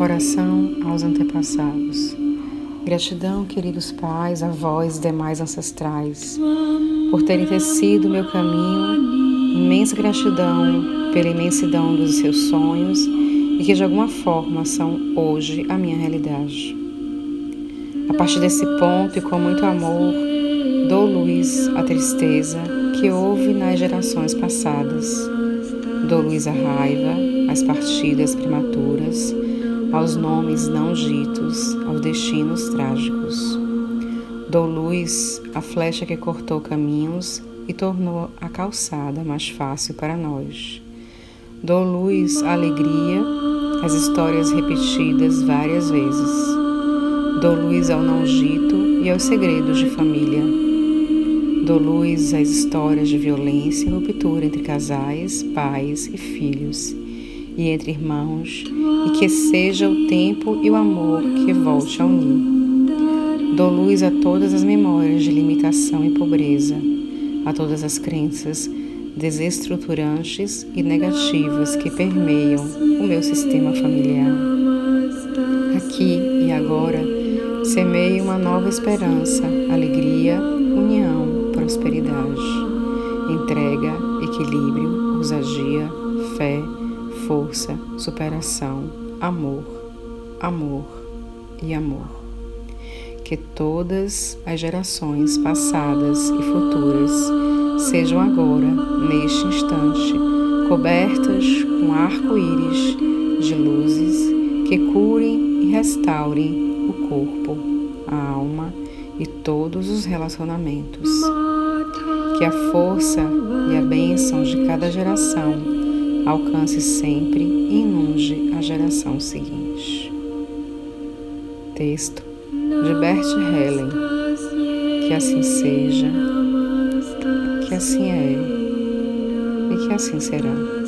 Oração aos antepassados. Gratidão, queridos pais, avós e demais ancestrais, por terem tecido meu caminho. Imensa gratidão pela imensidão dos seus sonhos e que de alguma forma são hoje a minha realidade. A partir desse ponto e com muito amor, dou luz à tristeza que houve nas gerações passadas. Dou luz à raiva, às partidas prematuras, aos nomes não ditos, aos destinos trágicos. Dou luz à flecha que cortou caminhos e tornou a calçada mais fácil para nós. Dou luz à alegria, às histórias repetidas várias vezes. Dou luz ao não dito e aos segredos de família. Dou luz às histórias de violência e ruptura entre casais, pais e filhos e entre irmãos, e que seja o tempo e o amor que volte a unir. Dou luz a todas as memórias de limitação e pobreza, a todas as crenças desestruturantes e negativas que permeiam o meu sistema familiar. Aqui e agora, semeio uma nova esperança, alegria, união, prosperidade, entrega, equilíbrio, ousadia, fé, força, superação, amor, amor e amor. Que todas as gerações passadas e futuras sejam agora, neste instante, cobertas com arco-íris de luzes que curem e restaurem o corpo, a alma e todos os relacionamentos. Que a força e a bênção de cada geração alcance sempre e inunde a geração seguinte. Texto de Bert Helen. Que assim seja, que assim é e que assim será.